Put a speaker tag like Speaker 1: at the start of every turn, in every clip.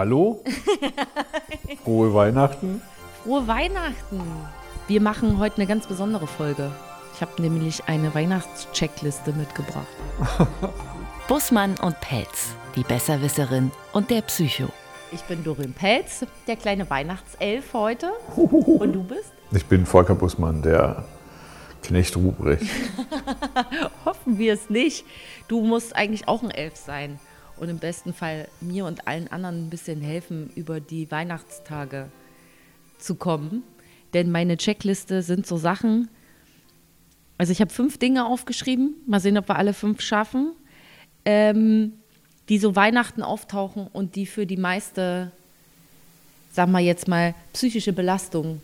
Speaker 1: Hallo? Frohe Weihnachten.
Speaker 2: Frohe Weihnachten! Wir machen heute eine ganz besondere Folge. Ich habe nämlich eine Weihnachtscheckliste mitgebracht.
Speaker 3: Bussmann und Pelz, die Besserwisserin und der Psycho.
Speaker 2: Ich bin Dorin Pelz, der kleine Weihnachtself heute. Und du bist?
Speaker 1: Ich bin Volker Bussmann, der Knecht Ruprecht.
Speaker 2: Hoffen wir es nicht. Du musst eigentlich auch ein Elf sein und im besten Fall mir und allen anderen ein bisschen helfen, über die Weihnachtstage zu kommen. Denn meine Checkliste sind so Sachen, also ich habe fünf Dinge aufgeschrieben, mal sehen, ob wir alle fünf schaffen, ähm, die so Weihnachten auftauchen und die für die meiste, sagen wir jetzt mal, psychische Belastung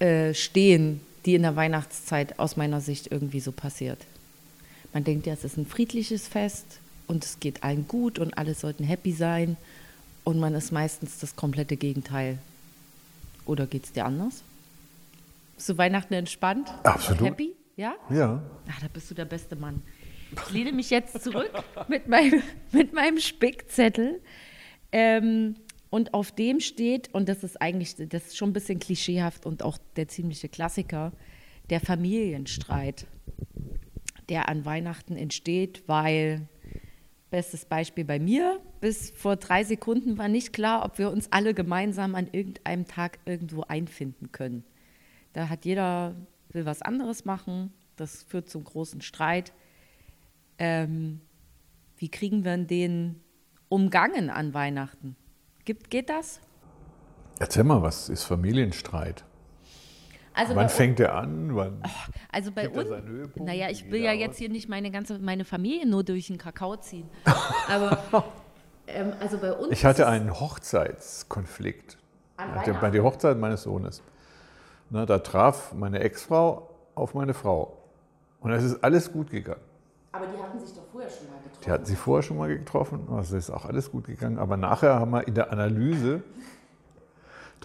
Speaker 2: äh, stehen, die in der Weihnachtszeit aus meiner Sicht irgendwie so passiert. Man denkt ja, es ist ein friedliches Fest und es geht allen gut und alle sollten happy sein und man ist meistens das komplette Gegenteil. Oder geht es dir anders? Bist du Weihnachten entspannt?
Speaker 1: Absolut.
Speaker 2: Happy? Ja?
Speaker 1: Ja.
Speaker 2: Ach, da bist du der beste Mann. Ich lehne mich jetzt zurück mit meinem, mit meinem Spickzettel. Ähm, und auf dem steht, und das ist eigentlich, das ist schon ein bisschen klischeehaft und auch der ziemliche Klassiker, der Familienstreit, der an Weihnachten entsteht, weil, bestes Beispiel bei mir, bis vor drei Sekunden war nicht klar, ob wir uns alle gemeinsam an irgendeinem Tag irgendwo einfinden können. Da hat jeder, will was anderes machen, das führt zum großen Streit. Ähm, wie kriegen wir den umgangen an Weihnachten? Gibt, geht das?
Speaker 1: Erzähl mal, was ist Familienstreit?
Speaker 2: Also
Speaker 1: Wann fängt er an? Wann
Speaker 2: Also bei uns, naja, ich will ja jetzt
Speaker 1: aus?
Speaker 2: hier nicht meine ganze, meine Familie nur durch den Kakao ziehen. Aber ähm, also bei uns.
Speaker 1: ich hatte einen Hochzeitskonflikt. Hatte bei der Hochzeit meines Sohnes. Na, da traf meine Ex-Frau auf meine Frau. Und es ist alles gut gegangen.
Speaker 2: Aber die hatten sich doch vorher schon mal getroffen.
Speaker 1: Die hatten sie vorher schon mal getroffen, also ist auch alles gut gegangen. Aber nachher haben wir in der Analyse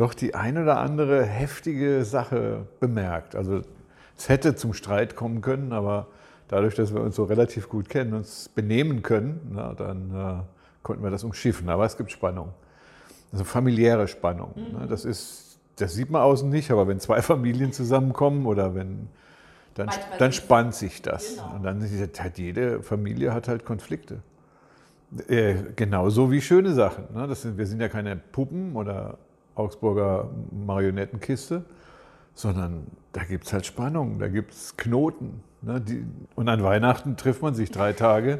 Speaker 1: doch die ein oder andere heftige Sache bemerkt. Also es hätte zum Streit kommen können, aber dadurch, dass wir uns so relativ gut kennen, uns benehmen können, na, dann äh, konnten wir das umschiffen. Aber es gibt Spannung. Also familiäre Spannung. Ne? Das, ist, das sieht man außen nicht, aber wenn zwei Familien zusammenkommen oder wenn dann,
Speaker 2: Manchmal
Speaker 1: dann spannt sich das.
Speaker 2: Genau.
Speaker 1: Und dann ist- hat jede Familie hat halt Konflikte. Äh, genauso wie schöne Sachen. Ne? Das sind, wir sind ja keine Puppen oder Augsburger Marionettenkiste, sondern da gibt es halt Spannung, da gibt es Knoten. Ne? Die, und an Weihnachten trifft man sich drei Tage.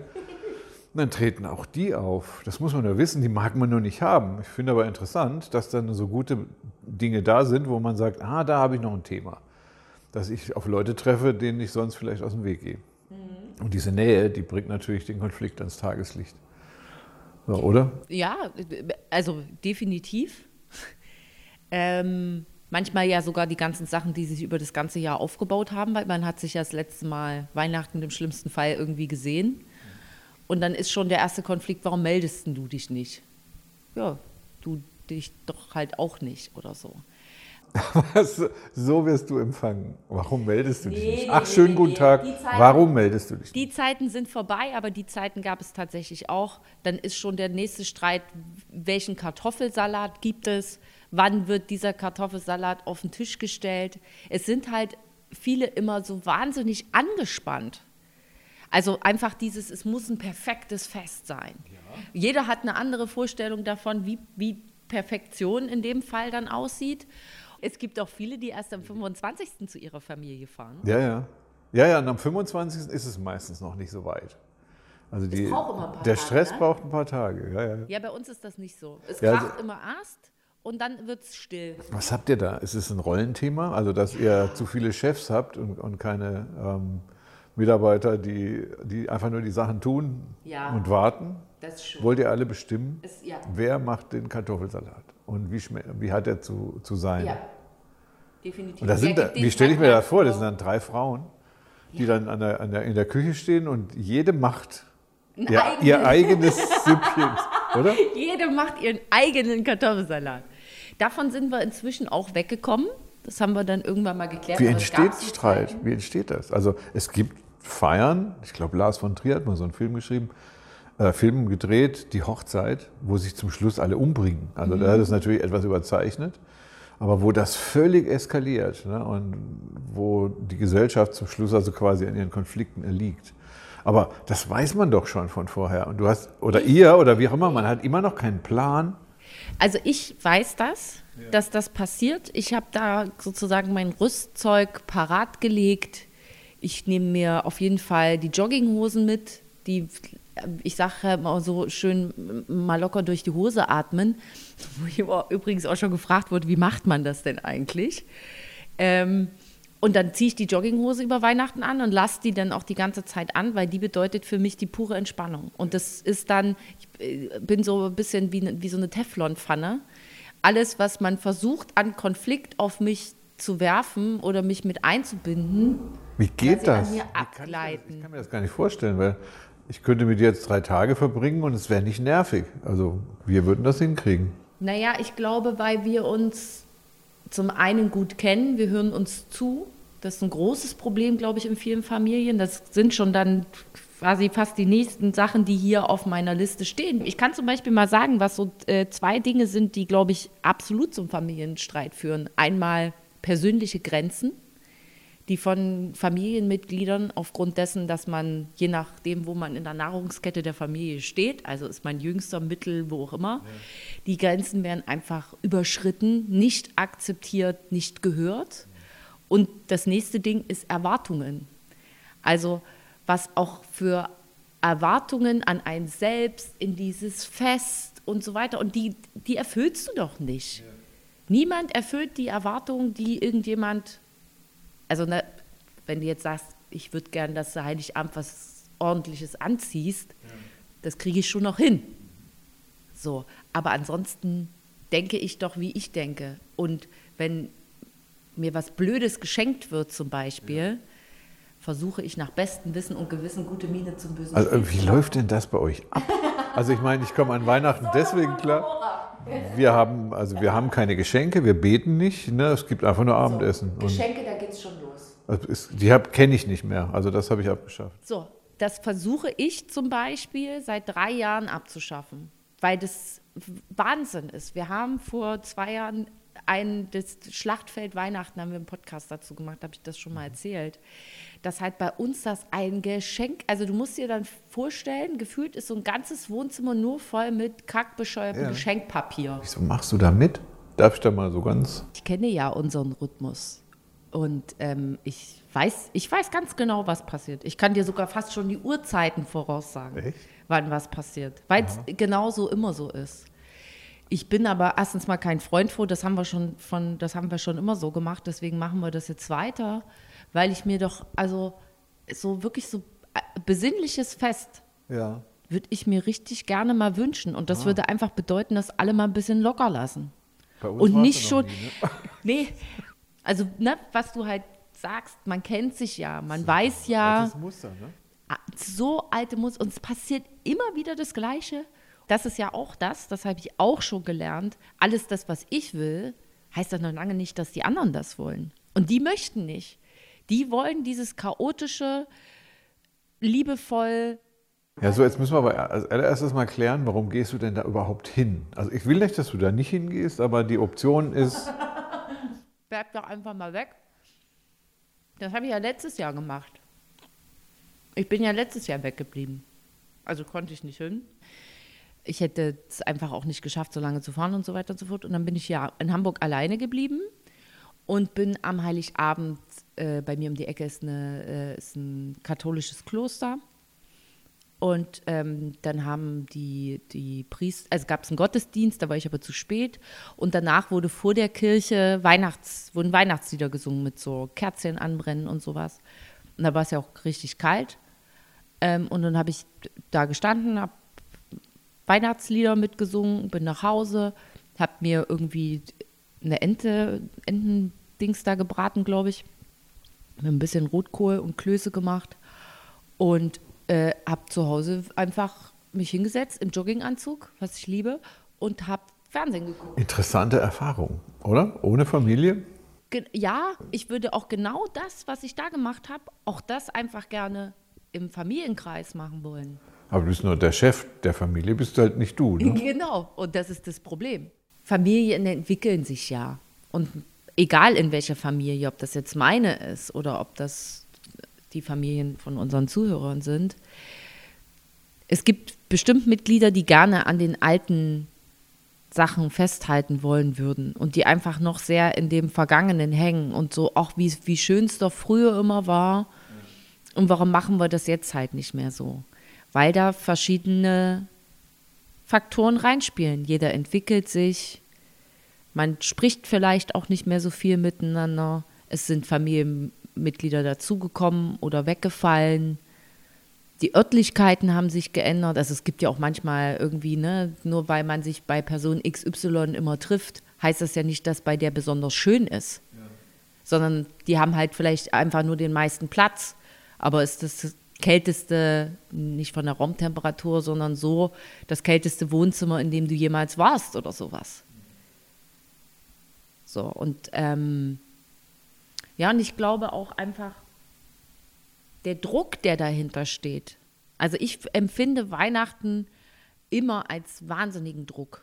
Speaker 1: Und dann treten auch die auf. Das muss man nur wissen, die mag man nur nicht haben. Ich finde aber interessant, dass dann so gute Dinge da sind, wo man sagt, ah, da habe ich noch ein Thema. Dass ich auf Leute treffe, denen ich sonst vielleicht aus dem Weg gehe. Und diese Nähe, die bringt natürlich den Konflikt ans Tageslicht. So, oder?
Speaker 2: Ja, also definitiv. Ähm, manchmal ja sogar die ganzen Sachen, die sich über das ganze Jahr aufgebaut haben, weil man hat sich ja das letzte Mal Weihnachten im schlimmsten Fall irgendwie gesehen. Und dann ist schon der erste Konflikt, warum meldest du dich nicht? Ja, du dich doch halt auch nicht oder so.
Speaker 1: Was, so wirst du empfangen. Warum meldest du dich
Speaker 2: Nee,
Speaker 1: nicht?
Speaker 2: nee,
Speaker 1: Ach,
Speaker 2: nee,
Speaker 1: schönen
Speaker 2: nee,
Speaker 1: guten. Tag.
Speaker 2: Zeiten-
Speaker 1: Warum meldest du dich nicht?
Speaker 2: Die Zeiten sind vorbei, aber die Zeiten gab es tatsächlich auch. Dann ist schon der nächste Streit, welchen Kartoffelsalat gibt es? Wann wird dieser Kartoffelsalat auf den Tisch gestellt? Es sind halt viele immer so wahnsinnig angespannt. Also einfach dieses, es muss ein perfektes Fest sein. Jeder hat eine andere Vorstellung davon, wie, wie Perfektion in dem Fall dann aussieht. Es gibt auch viele, die erst am 25. zu ihrer Familie fahren.
Speaker 1: Ja, ja. Ja, ja, und am 25. ist es meistens noch nicht so weit. Also die,
Speaker 2: braucht immer ein paar
Speaker 1: der
Speaker 2: Tage,
Speaker 1: Stress
Speaker 2: ne?
Speaker 1: braucht ein paar Tage. Ja, ja.
Speaker 2: Ja, bei uns ist das nicht so. Es
Speaker 1: Ja,
Speaker 2: kracht
Speaker 1: also-
Speaker 2: immer erst und dann wird es still.
Speaker 1: Was habt ihr da? Ist es ein Rollenthema? Also, dass ihr zu viele Chefs habt und, und keine ähm, Mitarbeiter, die, die einfach nur die Sachen tun
Speaker 2: Ja.
Speaker 1: und warten?
Speaker 2: Das schon.
Speaker 1: Wollt ihr alle bestimmen?
Speaker 2: Es, ja.
Speaker 1: Wer macht den Kartoffelsalat? Und wie, wie hat er zu, zu sein?
Speaker 2: ja, definitiv.
Speaker 1: Und das sind, da, wie stelle ich mir das vor? Das sind dann drei Frauen, die dann an der, an der, in der Küche stehen und jede macht ihr,
Speaker 2: eigenes-
Speaker 1: ihr eigenes Süppchen, oder?
Speaker 2: Jede macht ihren eigenen Kartoffelsalat. Davon sind wir inzwischen auch weggekommen. Das haben wir dann irgendwann mal geklärt.
Speaker 1: Wie
Speaker 2: es
Speaker 1: entsteht Streit? Wie entsteht das? Also es gibt Feiern, ich glaube Lars von Trier hat mal so einen Film geschrieben, äh, Film gedreht, die Hochzeit, wo sich zum Schluss alle umbringen. Also da ist natürlich etwas überzeichnet, aber wo das völlig eskaliert ne? und wo die Gesellschaft zum Schluss also quasi an ihren Konflikten erliegt. Aber das weiß man doch schon von vorher. Und du hast, oder ihr, oder wie auch immer, man hat immer noch keinen Plan.
Speaker 2: Also ich weiß das, dass das passiert. Ich habe da sozusagen mein Rüstzeug parat gelegt. Ich nehme mir auf jeden Fall die Jogginghosen mit, die ich sage immer so schön mal locker durch die Hose atmen, wo ich übrigens auch schon gefragt wurde, wie macht man das denn eigentlich? Ähm, und dann ziehe ich die Jogginghose über Weihnachten an und lasse die dann auch die ganze Zeit an, weil die bedeutet für mich die pure Entspannung. Und das ist dann, ich äh, bin so ein bisschen wie, wie so eine Teflonpfanne. Alles, was man versucht, an Konflikt auf mich zu werfen oder mich mit einzubinden,
Speaker 1: wie geht das?
Speaker 2: Mir
Speaker 1: abgleiten. Kann ich, ich, kann mir das gar nicht vorstellen, weil ich könnte mit dir jetzt drei Tage verbringen und es wäre nicht nervig. Also wir würden das hinkriegen.
Speaker 2: Naja, ich glaube, weil wir uns zum einen gut kennen, wir hören uns zu. Das ist ein großes Problem, glaube ich, in vielen Familien. Das sind schon dann quasi fast die nächsten Sachen, die hier auf meiner Liste stehen. Ich kann zum Beispiel mal sagen, was so äh, zwei Dinge sind, die, glaube ich, absolut zum Familienstreit führen. Einmal persönliche Grenzen die von Familienmitgliedern aufgrund dessen, dass man je nachdem, wo man in der Nahrungskette der Familie steht, also ist mein jüngster Mittel, wo auch immer, ja. die Grenzen werden einfach überschritten, nicht akzeptiert, nicht gehört. Und das nächste Ding ist Erwartungen. Also was auch für Erwartungen an ein Selbst in dieses Fest und so weiter. Und die, die erfüllst du doch nicht. Ja. Niemand erfüllt die Erwartungen, die irgendjemand also ne, wenn du jetzt sagst, ich würde gern, dass du Heiligabend was Ordentliches anziehst, ja. das kriege ich schon noch hin. So, aber ansonsten denke ich doch, wie ich denke. Und wenn mir was Blödes geschenkt wird zum Beispiel, ja. versuche ich nach bestem Wissen und Gewissen gute Miene zum bösen
Speaker 1: Also wie läuft denn das bei euch ab? Also ich meine, ich komme an Weihnachten deswegen klar. Wir haben, also wir haben keine Geschenke, wir beten nicht, ne? es gibt einfach nur Abendessen.
Speaker 2: So, Geschenke, da geht es schon los.
Speaker 1: Also die kenne ich nicht mehr. Also das habe ich abgeschafft.
Speaker 2: So, das versuche ich zum Beispiel seit drei Jahren abzuschaffen, weil das Wahnsinn ist. Wir haben vor zwei Jahren ein das Schlachtfeld Weihnachten haben wir einen Podcast dazu gemacht, habe ich das schon mal erzählt. Dass halt bei uns das ein Geschenk, also du musst dir dann vorstellen, gefühlt ist so ein ganzes Wohnzimmer nur voll mit kackbescheuertem ja. Geschenkpapier.
Speaker 1: Wieso machst du da mit? Darf ich da mal so ganz?
Speaker 2: Ich kenne ja unseren Rhythmus. Und ähm, ich, weiß, ich weiß ganz genau, was passiert. Ich kann dir sogar fast schon die Uhrzeiten voraussagen, Echt? wann was passiert, weil es genauso immer so ist. Ich bin aber erstens mal kein Freund vor, das haben wir schon von, das haben wir schon immer so gemacht, deswegen machen wir das jetzt weiter, weil ich mir doch, also so wirklich so äh, besinnliches Fest ja. würde ich mir richtig gerne mal wünschen. Und das ah. würde einfach bedeuten, dass alle mal ein bisschen locker lassen. und nicht schon. Nie, ne? nee, also, ne, was du halt sagst, man kennt sich ja, man so, weiß ja. Altes Muster, ne? Ah, so alte Muster. Und es passiert immer wieder das Gleiche. Das ist ja auch das, das habe ich auch schon gelernt. Alles das, was ich will, heißt das noch lange nicht, dass die anderen das wollen. Und die möchten nicht. Die wollen dieses chaotische, liebevoll.
Speaker 1: Ja, so jetzt müssen wir aber als allererstes mal klären, warum gehst du denn da überhaupt hin? Also ich will nicht, dass du da nicht hingehst, aber die Option ist,
Speaker 2: bleib doch einfach mal weg. Das habe ich ja letztes Jahr gemacht. Ich bin ja letztes Jahr weggeblieben. Also konnte ich nicht hin. Ich hätte es einfach auch nicht geschafft, so lange zu fahren und so weiter und so fort. Und dann bin ich ja in Hamburg alleine geblieben und bin am Heiligabend, äh, bei mir um die Ecke ist, eine, äh, ist ein katholisches Kloster. Und ähm, dann haben die, die Priester, also gab es einen Gottesdienst, da war ich aber zu spät. Und danach wurde vor der Kirche Weihnachts, wurden Weihnachtslieder gesungen mit so Kerzen anbrennen und sowas. Und da war es ja auch richtig kalt. Ähm, und dann habe ich da gestanden, habe Weihnachtslieder mitgesungen, bin nach Hause, habe mir irgendwie eine Ente, Entendings da gebraten, glaube ich. Mit ein bisschen Rotkohl und Klöße gemacht. Und äh, habe zu Hause einfach mich hingesetzt im Jogginganzug, was ich liebe, und habe Fernsehen geguckt.
Speaker 1: Interessante Erfahrung, oder? Ohne Familie?
Speaker 2: Ge ja, ich würde auch genau das, was ich da gemacht habe, auch das einfach gerne im Familienkreis machen wollen.
Speaker 1: Aber du bist nur der Chef der Familie, bist halt nicht du. Ne?
Speaker 2: Genau, und das ist das Problem. Familien entwickeln sich ja. Und egal in welcher Familie, ob das jetzt meine ist oder ob das die Familien von unseren Zuhörern sind, es gibt bestimmt Mitglieder, die gerne an den alten Sachen festhalten wollen würden und die einfach noch sehr in dem Vergangenen hängen und so, auch wie, wie schön es doch früher immer war. Und warum machen wir das jetzt halt nicht mehr so? Weil da verschiedene Faktoren reinspielen. Jeder entwickelt sich, man spricht vielleicht auch nicht mehr so viel miteinander. Es sind Familienmitglieder dazugekommen oder weggefallen die Örtlichkeiten haben sich geändert. Also es gibt ja auch manchmal irgendwie, ne, nur weil man sich bei Person XY immer trifft, heißt das ja nicht, dass bei der besonders schön ist. Ja. Sondern die haben halt vielleicht einfach nur den meisten Platz. Aber ist das kälteste, nicht von der Raumtemperatur, sondern so das kälteste Wohnzimmer, in dem du jemals warst oder sowas. So, und ähm, ja, und ich glaube auch einfach, der Druck, der dahinter steht. Also ich empfinde Weihnachten immer als wahnsinnigen Druck.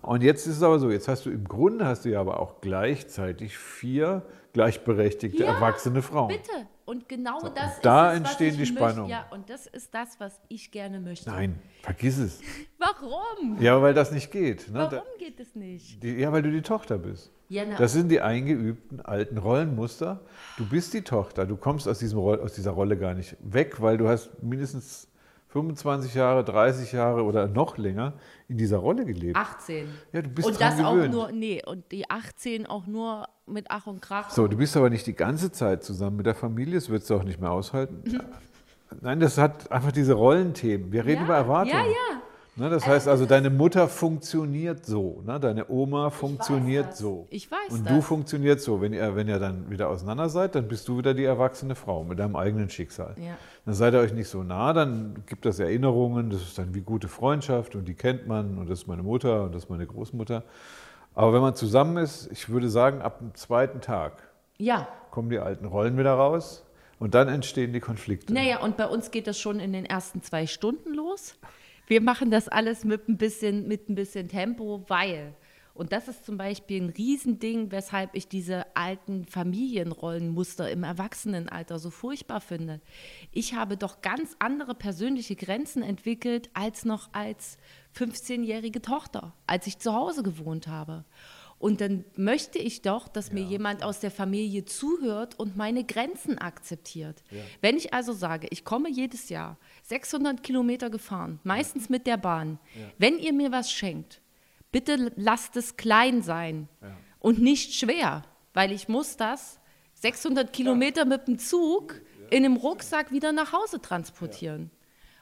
Speaker 1: Und jetzt ist es aber so, jetzt hast du im Grunde hast du ja aber auch gleichzeitig vier gleichberechtigte ja, erwachsene Frauen.
Speaker 2: Bitte. Und genau so, das
Speaker 1: und da ist es, entstehen die Spannungen.
Speaker 2: Ja, und das ist das, was ich gerne möchte.
Speaker 1: Nein, vergiss es.
Speaker 2: Warum?
Speaker 1: Ja, weil das nicht geht.
Speaker 2: Ne? Warum geht es nicht?
Speaker 1: Die, ja, weil du die Tochter bist. Ja, das sind die eingeübten alten Rollenmuster. Du bist die Tochter, du kommst aus, diesem, aus dieser Rolle gar nicht weg, weil du hast mindestens 25 Jahre, 30 Jahre oder noch länger in dieser Rolle gelebt.
Speaker 2: 18.
Speaker 1: Ja, du bist
Speaker 2: Und das gewöhnt. auch nur, nee, und die 18 auch nur mit Ach und Krach.
Speaker 1: So, du bist aber nicht die ganze Zeit zusammen mit der Familie, das würdest du auch nicht mehr aushalten. Nein, das hat einfach diese Rollenthemen. Wir reden
Speaker 2: ja,
Speaker 1: über Erwartungen.
Speaker 2: Ja, ja.
Speaker 1: Ne, das heißt also, deine Mutter funktioniert so, ne, deine Oma funktioniert
Speaker 2: ich
Speaker 1: so.
Speaker 2: Ich weiß
Speaker 1: Und
Speaker 2: das.
Speaker 1: du funktionierst so. Wenn ihr, wenn ihr dann wieder auseinander seid, dann bist du wieder die erwachsene Frau mit deinem eigenen Schicksal.
Speaker 2: Ja.
Speaker 1: Dann seid ihr euch nicht so nah, dann gibt es Erinnerungen, das ist dann wie gute Freundschaft und die kennt man und das ist meine Mutter und das ist meine Großmutter. Aber wenn man zusammen ist, ich würde sagen, ab dem zweiten Tag
Speaker 2: ja.
Speaker 1: kommen die alten Rollen wieder raus und dann entstehen die Konflikte.
Speaker 2: Naja, und bei uns geht das schon in den ersten zwei Stunden los. Wir machen das alles mit ein bisschen, mit ein bisschen Tempo, weil. Und das ist zum Beispiel ein Riesending, weshalb ich diese alten Familienrollenmuster im Erwachsenenalter so furchtbar finde. Ich habe doch ganz andere persönliche Grenzen entwickelt als noch als 15-jährige Tochter, als ich zu Hause gewohnt habe. Und dann möchte ich doch, dass ja. mir jemand aus der Familie zuhört und meine Grenzen akzeptiert. Ja. Wenn ich also sage, ich komme jedes Jahr 600 Kilometer gefahren, meistens mit der Bahn, ja. wenn ihr mir was schenkt, bitte lasst es klein sein und nicht schwer, weil ich muss das 600 Kilometer mit dem Zug in einem Rucksack wieder nach Hause transportieren.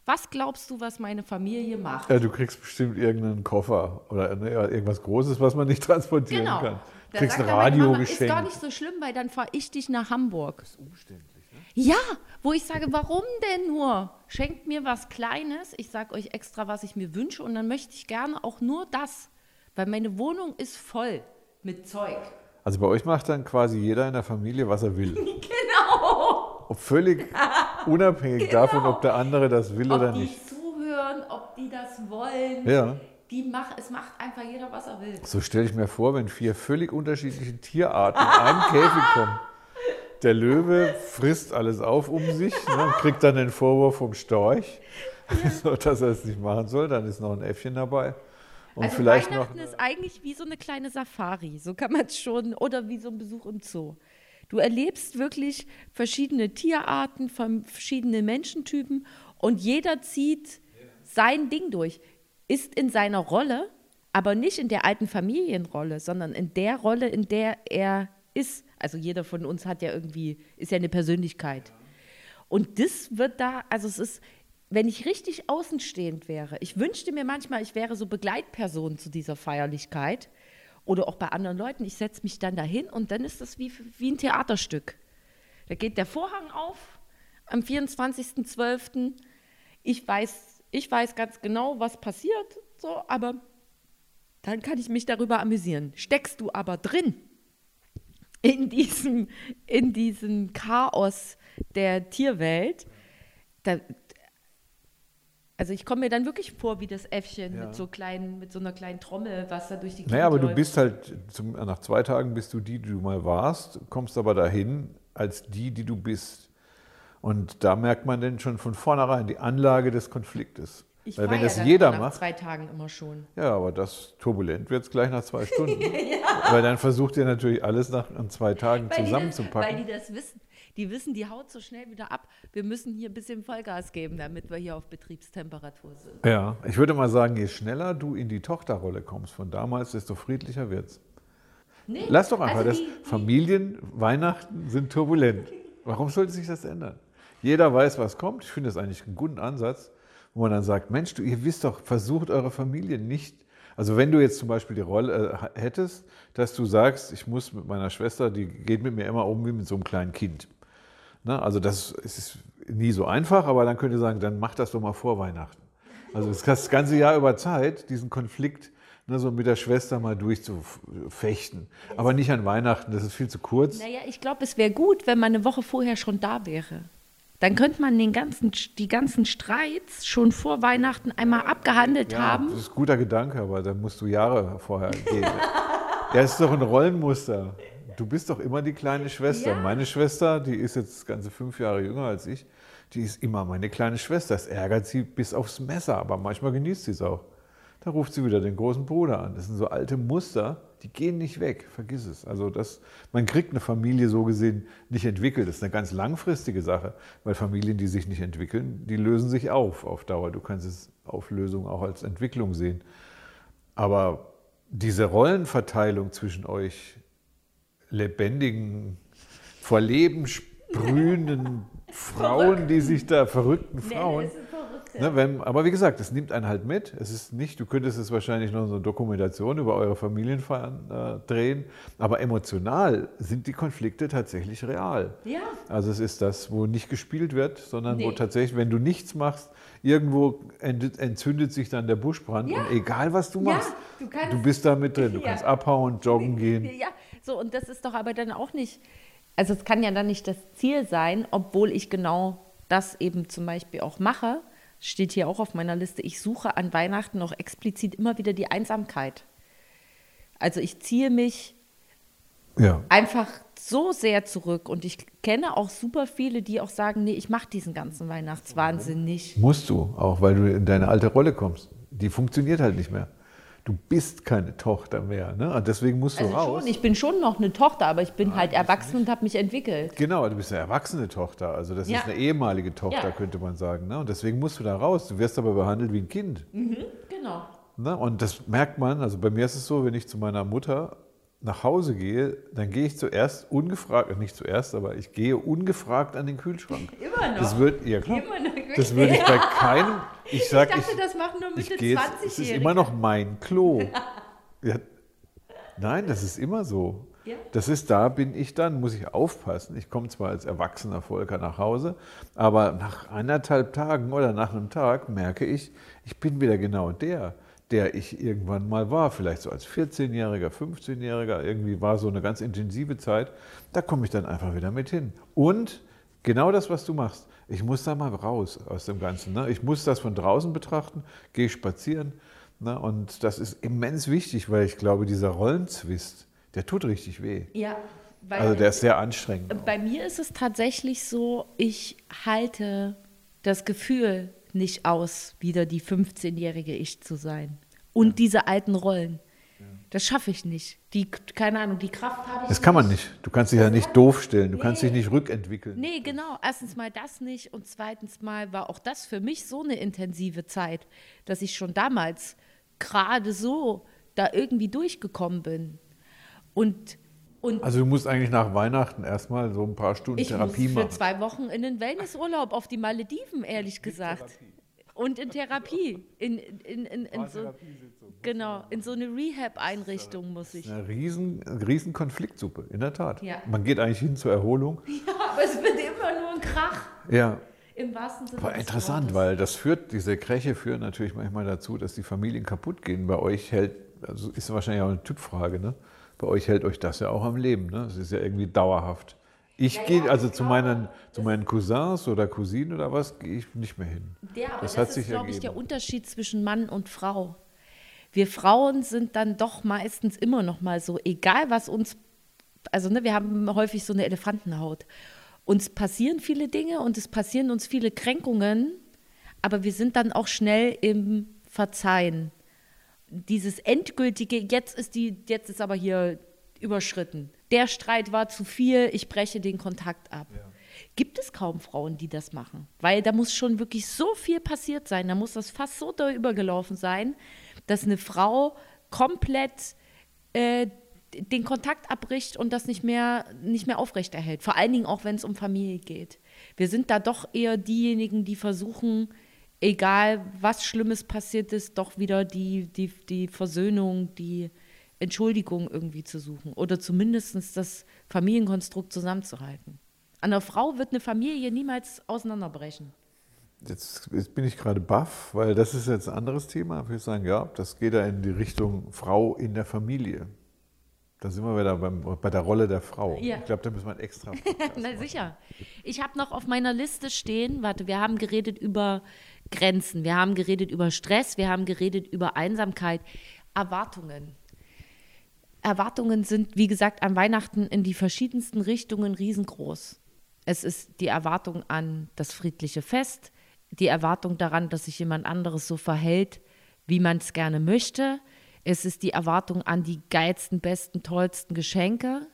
Speaker 2: Was glaubst du, was meine Familie macht?
Speaker 1: Ja, du kriegst bestimmt irgendeinen Koffer oder ne, irgendwas Großes, was man nicht transportieren
Speaker 2: genau.
Speaker 1: kann.
Speaker 2: Du
Speaker 1: kriegst ein Radio geschenkt.
Speaker 2: Ist gar nicht so schlimm, weil dann fahre ich dich nach Hamburg.
Speaker 1: Das ist umständlich. Ne?
Speaker 2: Ja, wo ich sage, warum denn nur? Schenkt mir was Kleines, ich sage euch extra, was ich mir wünsche und dann möchte ich gerne auch nur das, weil meine Wohnung ist voll mit Zeug.
Speaker 1: Also bei euch macht dann quasi jeder in der Familie, was er will.
Speaker 2: genau.
Speaker 1: Völlig unabhängig genau. davon, ob der andere das will
Speaker 2: ob
Speaker 1: oder nicht.
Speaker 2: Ob die zuhören, ob die das wollen.
Speaker 1: Ja.
Speaker 2: Die mach, es macht einfach jeder, was er will.
Speaker 1: So stelle ich mir vor, wenn vier völlig unterschiedliche Tierarten in einem Käfig kommen. Der Löwe frisst alles auf um sich, ne, kriegt dann den Vorwurf vom Storch, ja. so, dass er es nicht machen soll. Dann ist noch ein Äffchen dabei. Und
Speaker 2: also
Speaker 1: vielleicht
Speaker 2: Weihnachten
Speaker 1: noch,
Speaker 2: ist eigentlich wie so eine kleine Safari, so kann man es schon, oder wie so ein Besuch im Zoo. Du erlebst wirklich verschiedene Tierarten, verschiedene Menschentypen und jeder zieht sein Ding durch, ist in seiner Rolle, aber nicht in der alten Familienrolle, sondern in der Rolle, in der er ist. Also jeder von uns hat ja irgendwie, ist ja eine Persönlichkeit. Und das wird da, also es ist, wenn ich richtig außenstehend wäre, ich wünschte mir manchmal, ich wäre so Begleitperson zu dieser Feierlichkeit, oder auch bei anderen Leuten, ich setze mich dann dahin und dann ist das wie, wie ein Theaterstück. Da geht der Vorhang auf am 24.12. Ich weiß, ich weiß ganz genau, was passiert, so, aber dann kann ich mich darüber amüsieren. Steckst du aber drin in diesem, in diesem Chaos der Tierwelt, da, Also ich komme mir dann wirklich vor wie das Äffchen
Speaker 1: Ja.
Speaker 2: mit so kleinen, mit so einer kleinen Trommel, was da durch die Gegend
Speaker 1: Naja, aber du
Speaker 2: läuft.
Speaker 1: bist halt, zum, nach zwei Tagen bist du die, die du mal warst, kommst aber dahin als die, die du bist. Und da merkt man dann schon von vornherein die Anlage des Konfliktes.
Speaker 2: Ich
Speaker 1: Weil wenn
Speaker 2: ja
Speaker 1: das jeder
Speaker 2: nach
Speaker 1: macht,
Speaker 2: zwei Tagen immer schon.
Speaker 1: ja, aber das turbulent wird es gleich nach zwei Stunden. Weil dann versucht ihr natürlich alles nach an zwei Tagen
Speaker 2: Weil die, das, weil
Speaker 1: zusammenzupacken.
Speaker 2: die das wissen. Die wissen, die haut so schnell wieder ab. Wir müssen hier ein bisschen Vollgas geben, damit wir hier auf Betriebstemperatur sind.
Speaker 1: Ja, ich würde mal sagen, je schneller du in die Tochterrolle kommst von damals, desto friedlicher wird's.
Speaker 2: Nee,
Speaker 1: Lass doch einfach,
Speaker 2: also
Speaker 1: das
Speaker 2: die- die-
Speaker 1: Familien, Weihnachten sind turbulent. Warum sollte sich das ändern? Jeder weiß, was kommt. Ich finde das eigentlich einen guten Ansatz, wo man dann sagt, Mensch, du, ihr wisst doch, versucht eure Familie nicht. Also wenn du jetzt zum Beispiel die Rolle äh, hättest, dass du sagst, ich muss mit meiner Schwester, die geht mit mir immer um wie mit so einem kleinen Kind. Ne? Also das ist nie so einfach, aber dann könnt ihr sagen, dann mach das doch mal vor Weihnachten. Also das, das ganze Jahr über Zeit, diesen Konflikt ne, so mit der Schwester mal durchzufechten. Aber nicht an Weihnachten, das ist viel zu kurz.
Speaker 2: Naja, ich glaube, es wäre gut, wenn man eine Woche vorher schon da wäre. Dann könnte man den ganzen, die ganzen Streits schon vor Weihnachten einmal abgehandelt
Speaker 1: Ja,
Speaker 2: haben.
Speaker 1: das ist ein guter Gedanke, aber da musst du Jahre vorher gehen. ja, es ist doch ein Rollenmuster. Du bist doch immer die kleine Schwester.
Speaker 2: Ja.
Speaker 1: Meine Schwester, die ist jetzt ganze fünf Jahre jünger als ich, die ist immer meine kleine Schwester. Das ärgert sie bis aufs Messer, aber manchmal genießt sie es auch. Da ruft sie wieder den großen Bruder an. Das sind so alte Muster, die gehen nicht weg. Vergiss es. Also das, man kriegt eine Familie so gesehen nicht entwickelt. Das ist eine ganz langfristige Sache, weil Familien, die sich nicht entwickeln, die lösen sich auf auf Dauer. Du kannst es Auflösung auch als Entwicklung sehen. Aber diese Rollenverteilung zwischen euch lebendigen, vor Leben sprühenden Frauen, die sich da verrückten Frauen. Ne, wenn, aber wie gesagt, es nimmt einen halt mit. Es ist nicht, du könntest es wahrscheinlich noch so eine Dokumentation über eure Familienfeiern äh, drehen, aber emotional sind die Konflikte tatsächlich real.
Speaker 2: Ja.
Speaker 1: Also es ist das, wo nicht gespielt wird, sondern wo
Speaker 2: Nee.
Speaker 1: tatsächlich, wenn du nichts machst, irgendwo ent- entzündet sich dann der Buschbrand
Speaker 2: Ja.
Speaker 1: und egal was du
Speaker 2: Ja,
Speaker 1: machst,
Speaker 2: du kannst-
Speaker 1: du bist da mit drin. Du
Speaker 2: Ja.
Speaker 1: kannst abhauen, joggen gehen.
Speaker 2: So, und das ist doch aber dann auch nicht, also es kann ja dann nicht das Ziel sein, obwohl ich genau das eben zum Beispiel auch mache, steht hier auch auf meiner Liste, ich suche an Weihnachten noch explizit immer wieder die Einsamkeit. Also ich ziehe mich
Speaker 1: Ja.
Speaker 2: einfach so sehr zurück und ich kenne auch super viele, die auch sagen, nee, ich mache diesen ganzen Weihnachtswahnsinn nicht.
Speaker 1: Musst du, auch weil du in deine alte Rolle kommst. Die funktioniert halt nicht mehr. Du bist keine Tochter mehr. Ne? Und deswegen musst du
Speaker 2: Also
Speaker 1: raus.
Speaker 2: schon, ich bin schon noch eine Tochter, aber ich bin halt erwachsen und habe mich entwickelt.
Speaker 1: Genau, du bist eine erwachsene Tochter. Also das
Speaker 2: Ja.
Speaker 1: ist eine ehemalige Tochter,
Speaker 2: Ja.
Speaker 1: könnte man sagen. Ne? Und deswegen musst du da raus. Du wirst aber behandelt wie ein Kind.
Speaker 2: Genau.
Speaker 1: Ne? Und das merkt man, also bei mir ist es so, wenn ich zu meiner Mutter nach Hause gehe, dann gehe ich zuerst ungefragt, äh, nicht zuerst, aber ich gehe ungefragt an den Kühlschrank.
Speaker 2: Immer noch.
Speaker 1: Das wird, ja klar.
Speaker 2: Immer noch.
Speaker 1: Das würde ich bei keinem, ich sag,
Speaker 2: ich dachte,
Speaker 1: ich,
Speaker 2: das machen nur Mitte
Speaker 1: gehe jetzt, es ist
Speaker 2: 20-Jährige.
Speaker 1: immer noch mein Klo. Ja, nein, das ist immer so.
Speaker 2: Ja.
Speaker 1: Das ist, da bin ich dann, muss ich aufpassen. Ich komme zwar als erwachsener Volker nach Hause, aber nach anderthalb Tagen oder nach einem Tag merke ich, ich bin wieder genau der, der ich irgendwann mal war. Vielleicht so als 14-Jähriger, 15-Jähriger, irgendwie war so eine ganz intensive Zeit. Da komme ich dann einfach wieder mit hin. Und genau das, was du machst. Ich muss da mal raus aus dem Ganzen. Ne? Ich muss das von draußen betrachten, gehe spazieren. Ne? Und das ist immens wichtig, weil ich glaube, dieser Rollenzwist, der tut richtig weh.
Speaker 2: Ja, weil
Speaker 1: Also der ist sehr anstrengend.
Speaker 2: bei mir ist es tatsächlich so, ich halte das Gefühl nicht aus, wieder die 15-jährige Ich zu sein. Und diese alten Rollen. Das schaffe ich nicht. Die, keine Ahnung, die Kraft habe ich
Speaker 1: Das kann man
Speaker 2: nicht.
Speaker 1: Du kannst dich ja nicht doof stellen. Du kannst
Speaker 2: Nee.
Speaker 1: dich nicht rückentwickeln.
Speaker 2: Nee, genau. Erstens mal das nicht und zweitens mal war auch das für mich so eine intensive Zeit, dass ich schon damals gerade so da irgendwie durchgekommen bin. Und, und
Speaker 1: Also du musst eigentlich nach Weihnachten erstmal so ein paar Stunden
Speaker 2: ich
Speaker 1: Therapie
Speaker 2: muss für
Speaker 1: machen.
Speaker 2: zwei Wochen in den Wellnessurlaub auf die Malediven, ehrlich gesagt. Und in Therapie. In, in, in, in so, genau, in so eine Rehab-Einrichtung muss ich.
Speaker 1: Eine riesen, riesen Konfliktsuppe, in der Tat.
Speaker 2: Ja.
Speaker 1: Man geht eigentlich hin zur Erholung.
Speaker 2: Ja, aber es wird immer nur ein Krach.
Speaker 1: Ja,
Speaker 2: Im wahrsten Sinne
Speaker 1: aber interessant,
Speaker 2: Wortes.
Speaker 1: weil das führt, diese Kräche führen natürlich manchmal dazu, dass die Familien kaputt gehen. Bei euch hält, also ist wahrscheinlich auch eine Typfrage, ne? Bei euch hält euch das ja auch am Leben, ne? Es ist ja irgendwie dauerhaft Ich gehe also zu meinen, zu meinen Cousins oder Cousinen oder was, gehe ich nicht mehr hin.
Speaker 2: Ja, aber
Speaker 1: das,
Speaker 2: das,
Speaker 1: hat
Speaker 2: ist,
Speaker 1: sich
Speaker 2: glaube ich, der. Unterschied zwischen Mann und Frau. Wir Frauen sind dann doch meistens immer noch mal so, egal was uns, also ne, wir haben häufig so eine Elefantenhaut. Uns passieren viele Dinge und es passieren uns viele Kränkungen, aber wir sind dann auch schnell im Verzeihen. Dieses endgültige, jetzt ist die, jetzt ist aber hier überschritten. Der Streit war zu viel, ich breche den Kontakt ab. Gibt es kaum Frauen, die das machen? Weil da muss schon wirklich so viel passiert sein, da muss das fast so doll übergelaufen sein, dass eine Frau komplett äh, den Kontakt abbricht und das nicht mehr, nicht mehr aufrechterhält. Vor allen Dingen auch, wenn es um Familie geht. Wir sind da doch eher diejenigen, die versuchen, egal was Schlimmes passiert ist, doch wieder die, die, die Versöhnung, die Entschuldigung irgendwie zu suchen oder zumindest das Familienkonstrukt zusammenzuhalten. An einer Frau wird eine Familie niemals auseinanderbrechen.
Speaker 1: Jetzt, jetzt bin ich gerade baff, weil das ist jetzt ein anderes Thema. Ich würde sagen, ja, das geht ja in die Richtung Frau in der Familie. Da sind wir wieder beim, bei der Rolle der Frau.
Speaker 2: Ja.
Speaker 1: Ich glaube, da müssen wir einen extra.
Speaker 2: Na
Speaker 1: machen.
Speaker 2: sicher. Ich habe noch auf meiner Liste stehen, warte, wir haben geredet über Grenzen, wir haben geredet über Stress, wir haben geredet über Einsamkeit, Erwartungen. Erwartungen sind, wie gesagt, an Weihnachten in die verschiedensten Richtungen riesengroß. Es ist die Erwartung an das friedliche Fest, die Erwartung daran, dass sich jemand anderes so verhält, wie man es gerne möchte. Es ist die Erwartung an die geilsten, besten, tollsten Geschenke.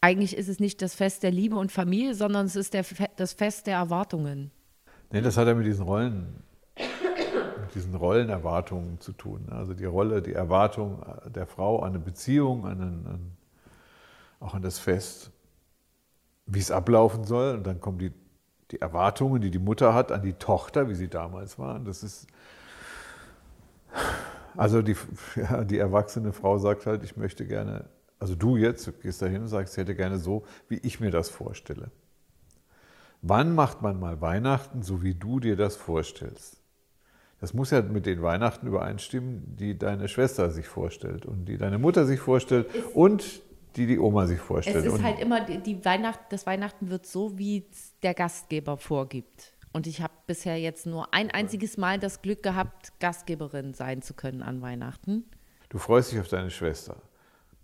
Speaker 2: Eigentlich ist es nicht das Fest der Liebe und Familie, sondern es ist Fe- das Fest der Erwartungen.
Speaker 1: Nee, das hat ja mit diesen Rollen, mit diesen Rollenerwartungen zu tun. ne? Also die Rolle, die Erwartung der Frau an eine Beziehung, an, an auch an das Fest, wie es ablaufen soll. Und dann kommen die, die Erwartungen, die die Mutter hat an die Tochter, wie sie damals waren. Das ist also die, ja, die erwachsene Frau sagt halt, ich möchte gerne, also du jetzt, gehst dahin und sagst, ich hätte gerne so, wie ich mir das vorstelle. Wann macht man mal Weihnachten, so wie du dir das vorstellst? Das muss ja mit den Weihnachten übereinstimmen, die deine Schwester sich vorstellt und die deine Mutter sich vorstellt und die die Oma sich vorstellt.
Speaker 2: Es ist
Speaker 1: und
Speaker 2: halt immer, die Weihnacht, das Weihnachten wird so, wie es der Gastgeber vorgibt. Und ich habe bisher jetzt nur ein einziges Mal das Glück gehabt, Gastgeberin sein zu können an Weihnachten.
Speaker 1: du freust dich auf deine Schwester.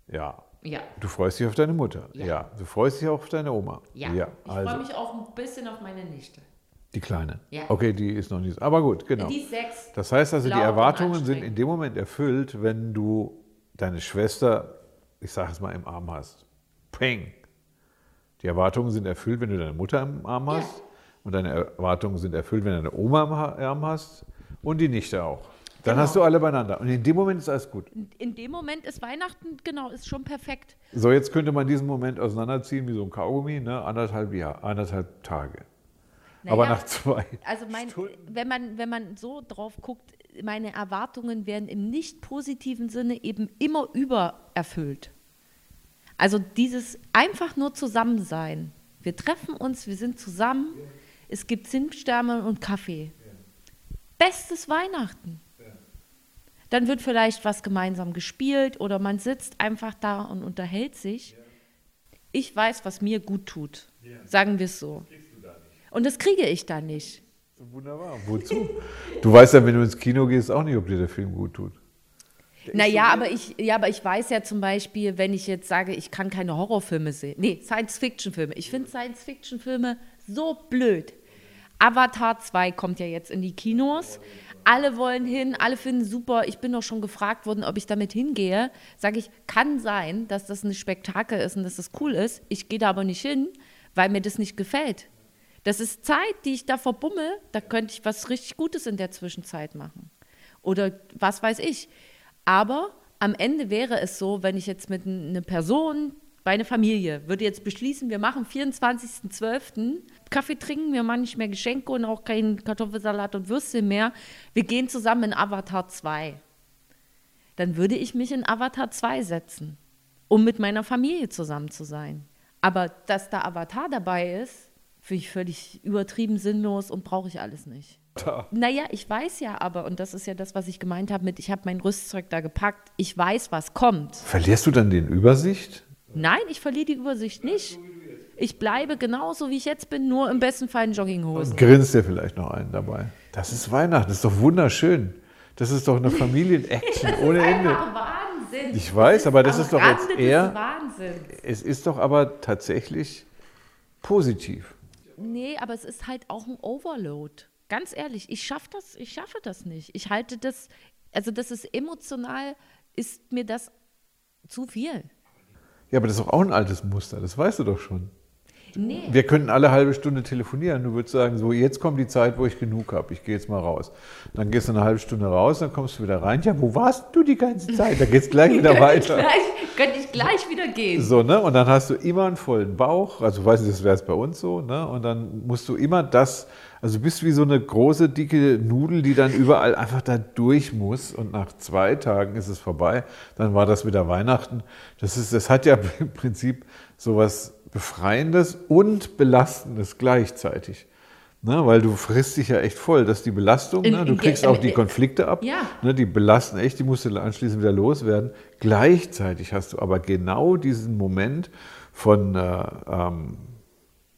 Speaker 1: Ja.
Speaker 2: Ja.
Speaker 1: Du freust dich auf deine Mutter.
Speaker 2: Ja.
Speaker 1: Ja. Du freust dich auch auf deine Oma.
Speaker 2: Ja,
Speaker 1: ja.
Speaker 2: ich
Speaker 1: Also
Speaker 2: freue mich auch ein bisschen auf meine Nichte.
Speaker 1: die Kleine.
Speaker 2: Ja.
Speaker 1: Okay, die ist noch nicht. so- Aber gut, genau.
Speaker 2: Die ist sechs.
Speaker 1: Das heißt also, die Erwartungen sind in dem Moment erfüllt, wenn du deine Schwester, ich sage es mal, im Arm hast. Peng. Die Erwartungen sind erfüllt, wenn du deine Mutter im Arm
Speaker 2: Ja.
Speaker 1: hast. Und deine Erwartungen sind erfüllt, wenn du deine Oma im Arm hast. Und die Nichte auch. Dann
Speaker 2: Genau.
Speaker 1: hast du alle beieinander. Und in dem Moment ist alles gut.
Speaker 2: In dem Moment ist Weihnachten, genau, ist schon perfekt.
Speaker 1: So, jetzt könnte man diesen Moment auseinanderziehen wie so ein Kaugummi, ne? anderthalb Jahr, anderthalb Tage. Aber
Speaker 2: Naja,
Speaker 1: nach zwei.
Speaker 2: Also mein, wenn, man, wenn man so drauf guckt, meine Erwartungen werden im nicht positiven Sinne eben immer übererfüllt. Also dieses einfach nur Zusammensein. Wir treffen uns, wir sind zusammen, es gibt Zimtsterne und Kaffee. Bestes Weihnachten. Dann wird vielleicht was gemeinsam gespielt oder man sitzt einfach da und unterhält sich. Ich weiß, was mir gut tut. Sagen wir es so. Und das kriege ich da nicht.
Speaker 1: Wunderbar. Wozu? Du weißt ja, wenn du ins Kino gehst, auch nicht, ob dir der Film gut tut.
Speaker 2: Naja, aber ich, ja, aber ich weiß ja zum Beispiel, wenn ich jetzt sage, ich kann keine Horrorfilme sehen. Nee, Science-Fiction-Filme. Ich finde Science-Fiction-Filme so blöd. Avatar 2 kommt ja jetzt in die Kinos. Alle wollen hin, alle finden super. Ich bin doch schon gefragt worden, ob ich damit hingehe. Sage ich, kann sein, dass das ein Spektakel ist und dass das cool ist. Ich gehe da aber nicht hin, weil mir das nicht gefällt. Das ist Zeit, die ich da verbummel. Da könnte ich was richtig Gutes in der Zwischenzeit machen. Oder was weiß ich. Aber am Ende wäre es so, wenn ich jetzt mit einer Person, meine Familie, würde jetzt beschließen, wir machen 24.12. Kaffee trinken, wir machen nicht mehr Geschenke und auch keinen Kartoffelsalat und Würstchen mehr. Wir gehen zusammen in Avatar 2. Dann würde ich mich in Avatar 2 setzen, um mit meiner Familie zusammen zu sein. Aber dass da Avatar dabei ist, finde ich völlig übertrieben sinnlos und brauche ich alles nicht.
Speaker 1: Da.
Speaker 2: Naja, ich weiß ja aber, und das ist ja das, was ich gemeint habe mit, ich habe mein Rüstzeug da gepackt, ich weiß, was kommt.
Speaker 1: Verlierst du dann den Übersicht?
Speaker 2: Nein, ich verliere die Übersicht nicht. Ich bleibe genauso, wie ich jetzt bin, nur im besten Fall in Jogginghosen.
Speaker 1: Grinst dir vielleicht noch einen dabei. Das ist Weihnachten, das ist doch wunderschön. Das ist doch eine Familien-Action ohne Ende.
Speaker 2: Wahnsinn.
Speaker 1: Ich weiß, aber das ist doch jetzt
Speaker 2: Rande des
Speaker 1: eher-
Speaker 2: Wahnsinns.
Speaker 1: Es ist doch aber tatsächlich positiv.
Speaker 2: Nee, aber es ist halt auch ein Overload. Ganz ehrlich, ich schaffe das, ich schaffe das nicht. Ich halte das, also das ist emotional, ist mir das zu viel.
Speaker 1: Ja, aber das ist doch auch ein altes Muster, das weißt du doch schon.
Speaker 2: Nee.
Speaker 1: Wir könnten alle halbe Stunde telefonieren. Du würdest sagen, so jetzt kommt die Zeit, wo ich genug habe. Ich gehe jetzt mal raus. Dann gehst du eine halbe Stunde raus, dann kommst du wieder rein. Ja, wo warst du die ganze Zeit? Dann geht's gleich wieder weiter.
Speaker 2: Gleich, könnte ich gleich wieder gehen.
Speaker 1: So, ne? Und dann hast du immer einen vollen Bauch. Also, weiß ich, das wäre es bei uns so. Ne? Und dann musst du immer das, also du bist wie so eine große, dicke Nudel, die dann überall einfach da durch muss. Und nach zwei Tagen ist es vorbei. Dann war das wieder Weihnachten. Das, ist, das hat ja im Prinzip so was Befreiendes und Belastendes gleichzeitig. Ne, weil du frisst dich ja echt voll. Das ist die Belastung. Ne? Du kriegst auch die Konflikte ab.
Speaker 2: Ja.
Speaker 1: Ne, die belasten echt, die musst du anschließend wieder loswerden. Gleichzeitig hast du aber genau diesen Moment von, äh, ähm,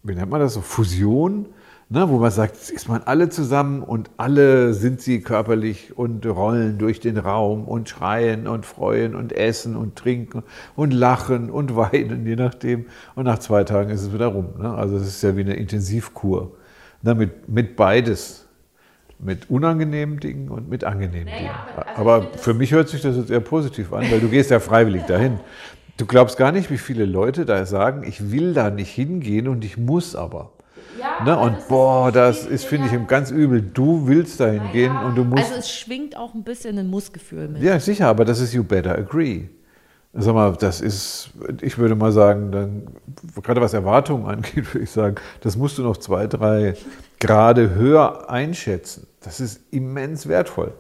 Speaker 1: wie nennt man das so, Fusion, ne, wo man sagt, jetzt ist man alle zusammen und alle sind sie körperlich und rollen durch den Raum und schreien und freuen und essen und trinken und lachen und weinen, je nachdem. Und nach zwei Tagen ist es wieder rum. Ne? Also es ist ja wie eine Intensivkur. Ne, mit, mit beides. Mit unangenehmen Dingen und mit angenehmen Dingen.
Speaker 2: aber- also
Speaker 1: Aber für mich hört sich das jetzt eher positiv an, weil du gehst ja freiwillig dahin. Du glaubst gar nicht, wie viele Leute da sagen, ich will da nicht hingehen und ich muss aber.
Speaker 2: Ja,
Speaker 1: Ne?
Speaker 2: aber
Speaker 1: Und boah,
Speaker 2: ist-
Speaker 1: das ist, finde ich, ganz übel. Du willst da hingehen und du musst.
Speaker 2: Also es schwingt auch ein bisschen ein Mussgefühl mit.
Speaker 1: ja, sicher, aber das ist you better agree. Sag mal, das ist, ich würde mal sagen, dann, gerade was Erwartungen angeht, würde ich sagen, das musst du noch zwei, drei Grade höher einschätzen. Das ist immens wertvoll.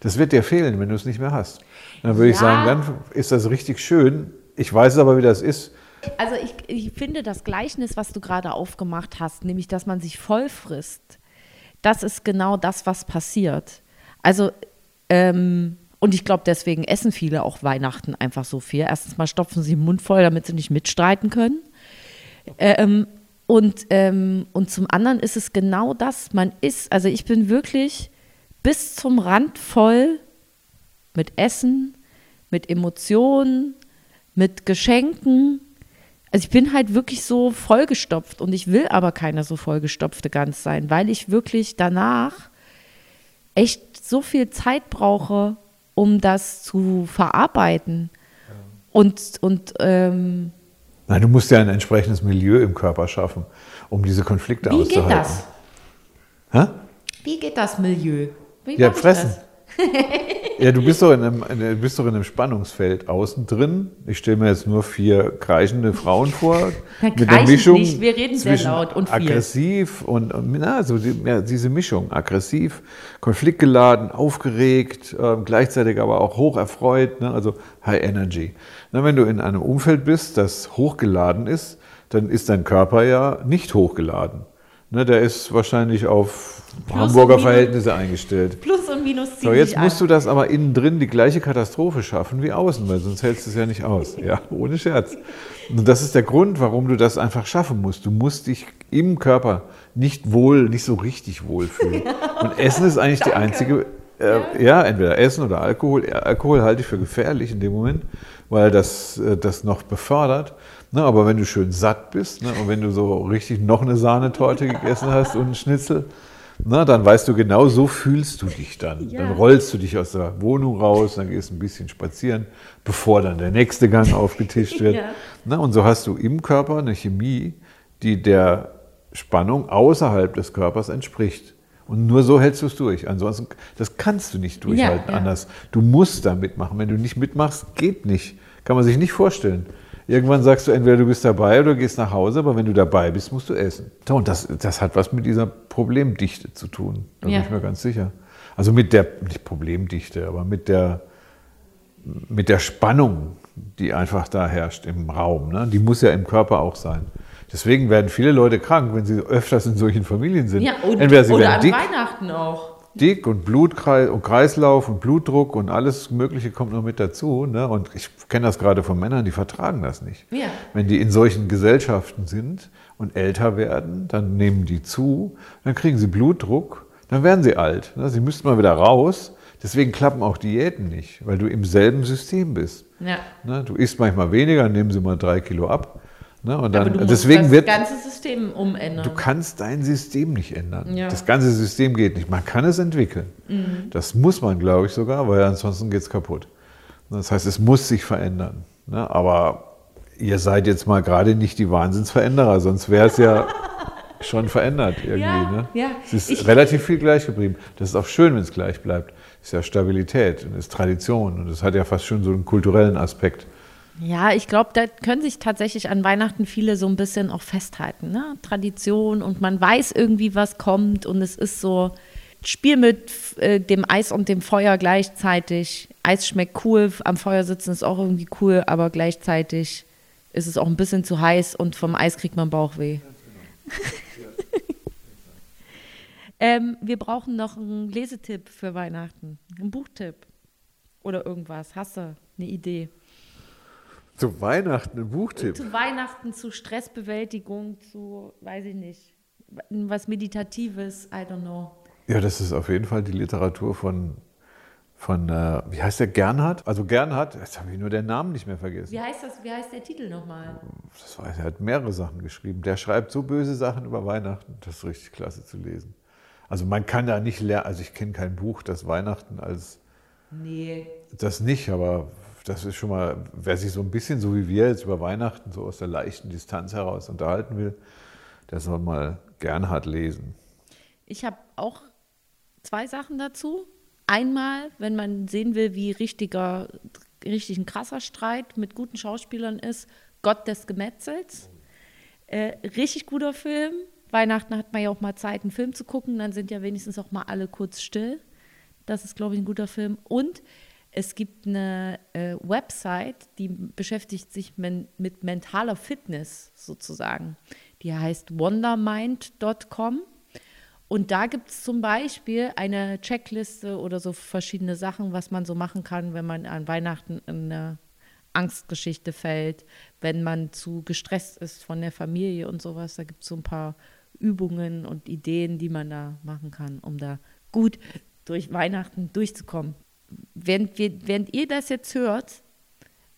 Speaker 1: Das wird dir fehlen, wenn du es nicht mehr hast. Dann würde ich
Speaker 2: Ja.
Speaker 1: sagen, dann ist das richtig schön. Ich weiß aber, wie das ist.
Speaker 2: Also ich, ich finde das Gleichnis, was du gerade aufgemacht hast, nämlich dass man sich voll frisst, das ist genau das, was passiert. Also, ähm, und ich glaube, deswegen essen viele auch Weihnachten einfach so viel. Erstens mal stopfen sie den Mund voll, damit sie nicht mitstreiten können. Ähm, und, ähm, und zum anderen ist es genau das, man ist, also ich bin wirklich bis zum Rand voll mit Essen, mit Emotionen, mit Geschenken. Also ich bin halt wirklich so vollgestopft und ich will aber keine so vollgestopfte Gans sein, weil ich wirklich danach echt so viel Zeit brauche, um das zu verarbeiten. Und, und ähm,
Speaker 1: Nein, du musst ja ein entsprechendes Milieu im Körper schaffen, um diese Konflikte
Speaker 2: wie geht
Speaker 1: auszuhalten.
Speaker 2: das?
Speaker 1: Hä?
Speaker 2: Wie geht das Milieu? Wie
Speaker 1: Ja, fressen. Ja, du bist doch in einem, du bist doch in einem Spannungsfeld außen drin. Ich stelle mir jetzt nur vier kreischende Frauen vor.
Speaker 2: Na,
Speaker 1: mit der Mischung
Speaker 2: nicht, wir reden sehr laut und viel.
Speaker 1: aggressiv und, und na, so die, ja, diese Mischung. Aggressiv, konfliktgeladen, aufgeregt, ähm, gleichzeitig aber auch hoch erfreut, ne? also High Energy. Na, wenn du in einem Umfeld bist, das hochgeladen ist, dann ist dein Körper ja nicht hochgeladen. Ne, der ist wahrscheinlich auf
Speaker 2: Plus
Speaker 1: Hamburger. Verhältnisse eingestellt.
Speaker 2: Plus und Minus ziehen
Speaker 1: So, jetzt musst
Speaker 2: an.
Speaker 1: du das aber innen drin die gleiche Katastrophe schaffen wie außen, weil sonst hältst du es ja nicht aus. Ja, ohne Scherz. Und das ist der Grund, warum du das einfach schaffen musst. Du musst dich im Körper nicht wohl, nicht so richtig wohl fühlen. Und Essen ist eigentlich die einzige, äh, ja. entweder Essen oder Alkohol. Alkohol halte ich für gefährlich in dem Moment, weil das äh, das noch befördert. Ne, aber wenn du schön satt bist ne, und wenn du so richtig noch eine Sahnetorte gegessen hast und einen Schnitzel, na, dann weißt du genau, so fühlst du dich dann.
Speaker 2: Ja.
Speaker 1: Dann rollst du dich aus der Wohnung raus, dann gehst ein bisschen spazieren, bevor dann der nächste Gang aufgetischt wird.
Speaker 2: Ja.
Speaker 1: Na, und so hast du im Körper eine Chemie, die der Spannung außerhalb des Körpers entspricht. Und nur so hältst du es durch. Ansonsten, das kannst du nicht durchhalten
Speaker 2: Ja, ja.
Speaker 1: anders. Du musst da mitmachen. Wenn du nicht mitmachst, geht nicht. Kann man sich nicht vorstellen. Irgendwann sagst du entweder du bist dabei oder du gehst nach Hause, aber wenn du dabei bist, musst du essen. Und das, das hat was mit dieser Problemdichte zu tun. Da
Speaker 2: Ja.
Speaker 1: bin ich mir ganz sicher. Also mit der, nicht Problemdichte, aber mit der, mit der Spannung, die einfach da herrscht im Raum. Ne? Die muss ja im Körper auch sein. Deswegen werden viele Leute krank, wenn sie öfters in solchen Familien sind.
Speaker 2: Ja, und,
Speaker 1: Entweder sie
Speaker 2: oder
Speaker 1: werden
Speaker 2: an
Speaker 1: dick.
Speaker 2: Weihnachten auch.
Speaker 1: dick und Blutkreis und Kreislauf und Blutdruck und alles Mögliche kommt noch mit dazu. Ne? Und ich kenne das gerade von Männern, die vertragen das nicht.
Speaker 2: Ja.
Speaker 1: Wenn die in solchen Gesellschaften sind und älter werden, dann nehmen die zu, dann kriegen sie Blutdruck, dann werden sie alt. Ne? Sie müssten mal wieder raus. Deswegen klappen auch Diäten nicht, weil du im selben System bist.
Speaker 2: Ja.
Speaker 1: Ne? Du isst manchmal weniger, nehmen sie mal drei Kilo ab. Ne? Und dann,
Speaker 2: Aber du
Speaker 1: deswegen
Speaker 2: das
Speaker 1: wird,
Speaker 2: ganze System umändern.
Speaker 1: Du kannst dein System nicht ändern.
Speaker 2: Ja.
Speaker 1: Das ganze System geht nicht. Man kann es entwickeln.
Speaker 2: Mhm.
Speaker 1: Das muss man, glaube ich, sogar, weil ansonsten geht es kaputt. Das heißt, es muss sich verändern. Ne? Aber ihr seid jetzt mal gerade nicht die Wahnsinnsveränderer, sonst wäre es ja schon verändert irgendwie.
Speaker 2: Ja,
Speaker 1: ne?
Speaker 2: ja.
Speaker 1: Es ist
Speaker 2: Ich-
Speaker 1: relativ viel gleich geblieben. Das ist auch schön, wenn es gleich bleibt. Es ist ja Stabilität und ist Tradition und es hat ja fast schon so einen kulturellen Aspekt.
Speaker 2: Ja, ich glaube, da können sich tatsächlich an Weihnachten viele so ein bisschen auch festhalten. Ne? Tradition und man weiß irgendwie, was kommt und es ist so Spiel mit äh, dem Eis und dem Feuer gleichzeitig. Eis schmeckt cool, am Feuer sitzen ist auch irgendwie cool, aber gleichzeitig ist es auch ein bisschen zu heiß und vom Eis kriegt man Bauchweh. ähm, wir brauchen noch einen Lesetipp für Weihnachten, einen Buchtipp oder irgendwas. Hast du eine Idee?
Speaker 1: Zu Weihnachten ein Buchtipp.
Speaker 2: Zu Weihnachten, zu Stressbewältigung, zu, weiß ich nicht, was Meditatives, I don't know.
Speaker 1: Ja, das ist auf jeden Fall die Literatur von, von äh, wie heißt der, Gernhardt? Also Gernhardt, jetzt habe ich nur den Namen nicht mehr vergessen.
Speaker 2: Wie heißt das, wie heißt der Titel nochmal?
Speaker 1: Das weiß, er hat mehrere Sachen geschrieben. Der schreibt so böse Sachen über Weihnachten. Das ist richtig klasse zu lesen. Also man kann da nicht lernen, also ich kenne kein Buch, das Weihnachten als
Speaker 2: Nee.
Speaker 1: das nicht, aber das ist schon mal, wer sich so ein bisschen so wie wir jetzt über Weihnachten so aus der leichten Distanz heraus unterhalten will, der soll mal Gernhardt lesen.
Speaker 2: Ich habe auch zwei Sachen dazu. Einmal, wenn man sehen will, wie richtiger, richtig ein krasser Streit mit guten Schauspielern ist, Gott des Gemetzels. Äh, richtig guter Film. Weihnachten hat man ja auch mal Zeit, einen Film zu gucken, dann sind ja wenigstens auch mal alle kurz still. Das ist, glaube ich, ein guter Film. Und es gibt eine äh, Website, die beschäftigt sich men mit mentaler Fitness sozusagen. Die heißt wondermind.com. Und da gibt es zum Beispiel eine Checkliste oder so verschiedene Sachen, was man so machen kann, wenn man an Weihnachten in eine Angstgeschichte fällt, wenn man zu gestresst ist von der Familie und sowas. Da gibt es so ein paar Übungen und Ideen, die man da machen kann, um da gut durch Weihnachten durchzukommen. Während, wir, während ihr das jetzt hört,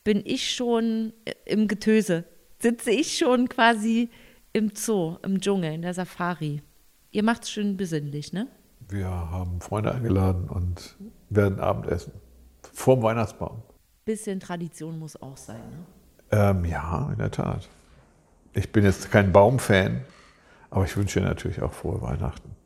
Speaker 2: bin ich schon im Getöse. Sitze ich schon quasi im Zoo, im Dschungel, in der Safari. Ihr macht es schön besinnlich, ne?
Speaker 1: Wir haben Freunde eingeladen und werden Abendessen. Vorm Weihnachtsbaum.
Speaker 2: Bisschen Tradition muss auch sein, ne?
Speaker 1: Ähm, ja, in der Tat. Ich bin jetzt kein Baumfan, aber ich wünsche natürlich auch frohe Weihnachten.